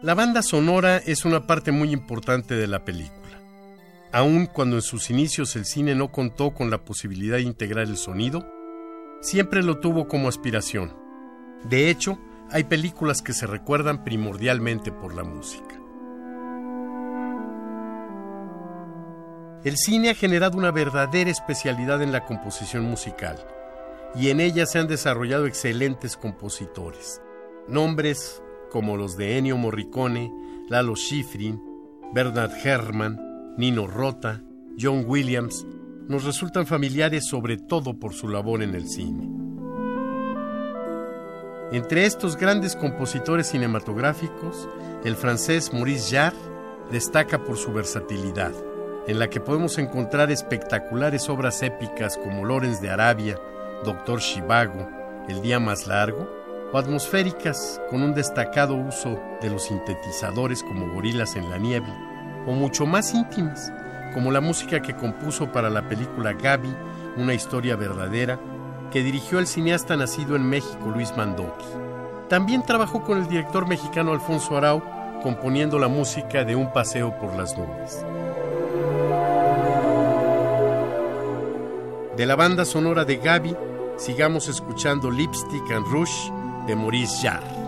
La banda sonora es una parte muy importante de la película. Aun cuando en sus inicios el cine no contó con la posibilidad de integrar el sonido, siempre lo tuvo como aspiración. De hecho, hay películas que se recuerdan primordialmente por la música. El cine ha generado una verdadera especialidad en la composición musical, y en ella se han desarrollado excelentes compositores. Nombres como los de Ennio Morricone, Lalo Schifrin, Bernard Herrmann, Nino Rota, John Williams, nos resultan familiares sobre todo por su labor en el cine. Entre estos grandes compositores cinematográficos, el francés Maurice Jarre destaca por su versatilidad, en la que podemos encontrar espectaculares obras épicas como Lorenz de Arabia, Doctor Shivago, El Día Más Largo, o atmosféricas con un destacado uso de los sintetizadores como gorilas en la niebla, o mucho más íntimas, como la música que compuso para la película Gaby, una historia verdadera, que dirigió el cineasta nacido en México Luis Mandoki. También trabajó con el director mexicano Alfonso Arau, componiendo la música de Un paseo por las nubes. De la banda sonora de Gaby, sigamos escuchando Lipstick and Rush de.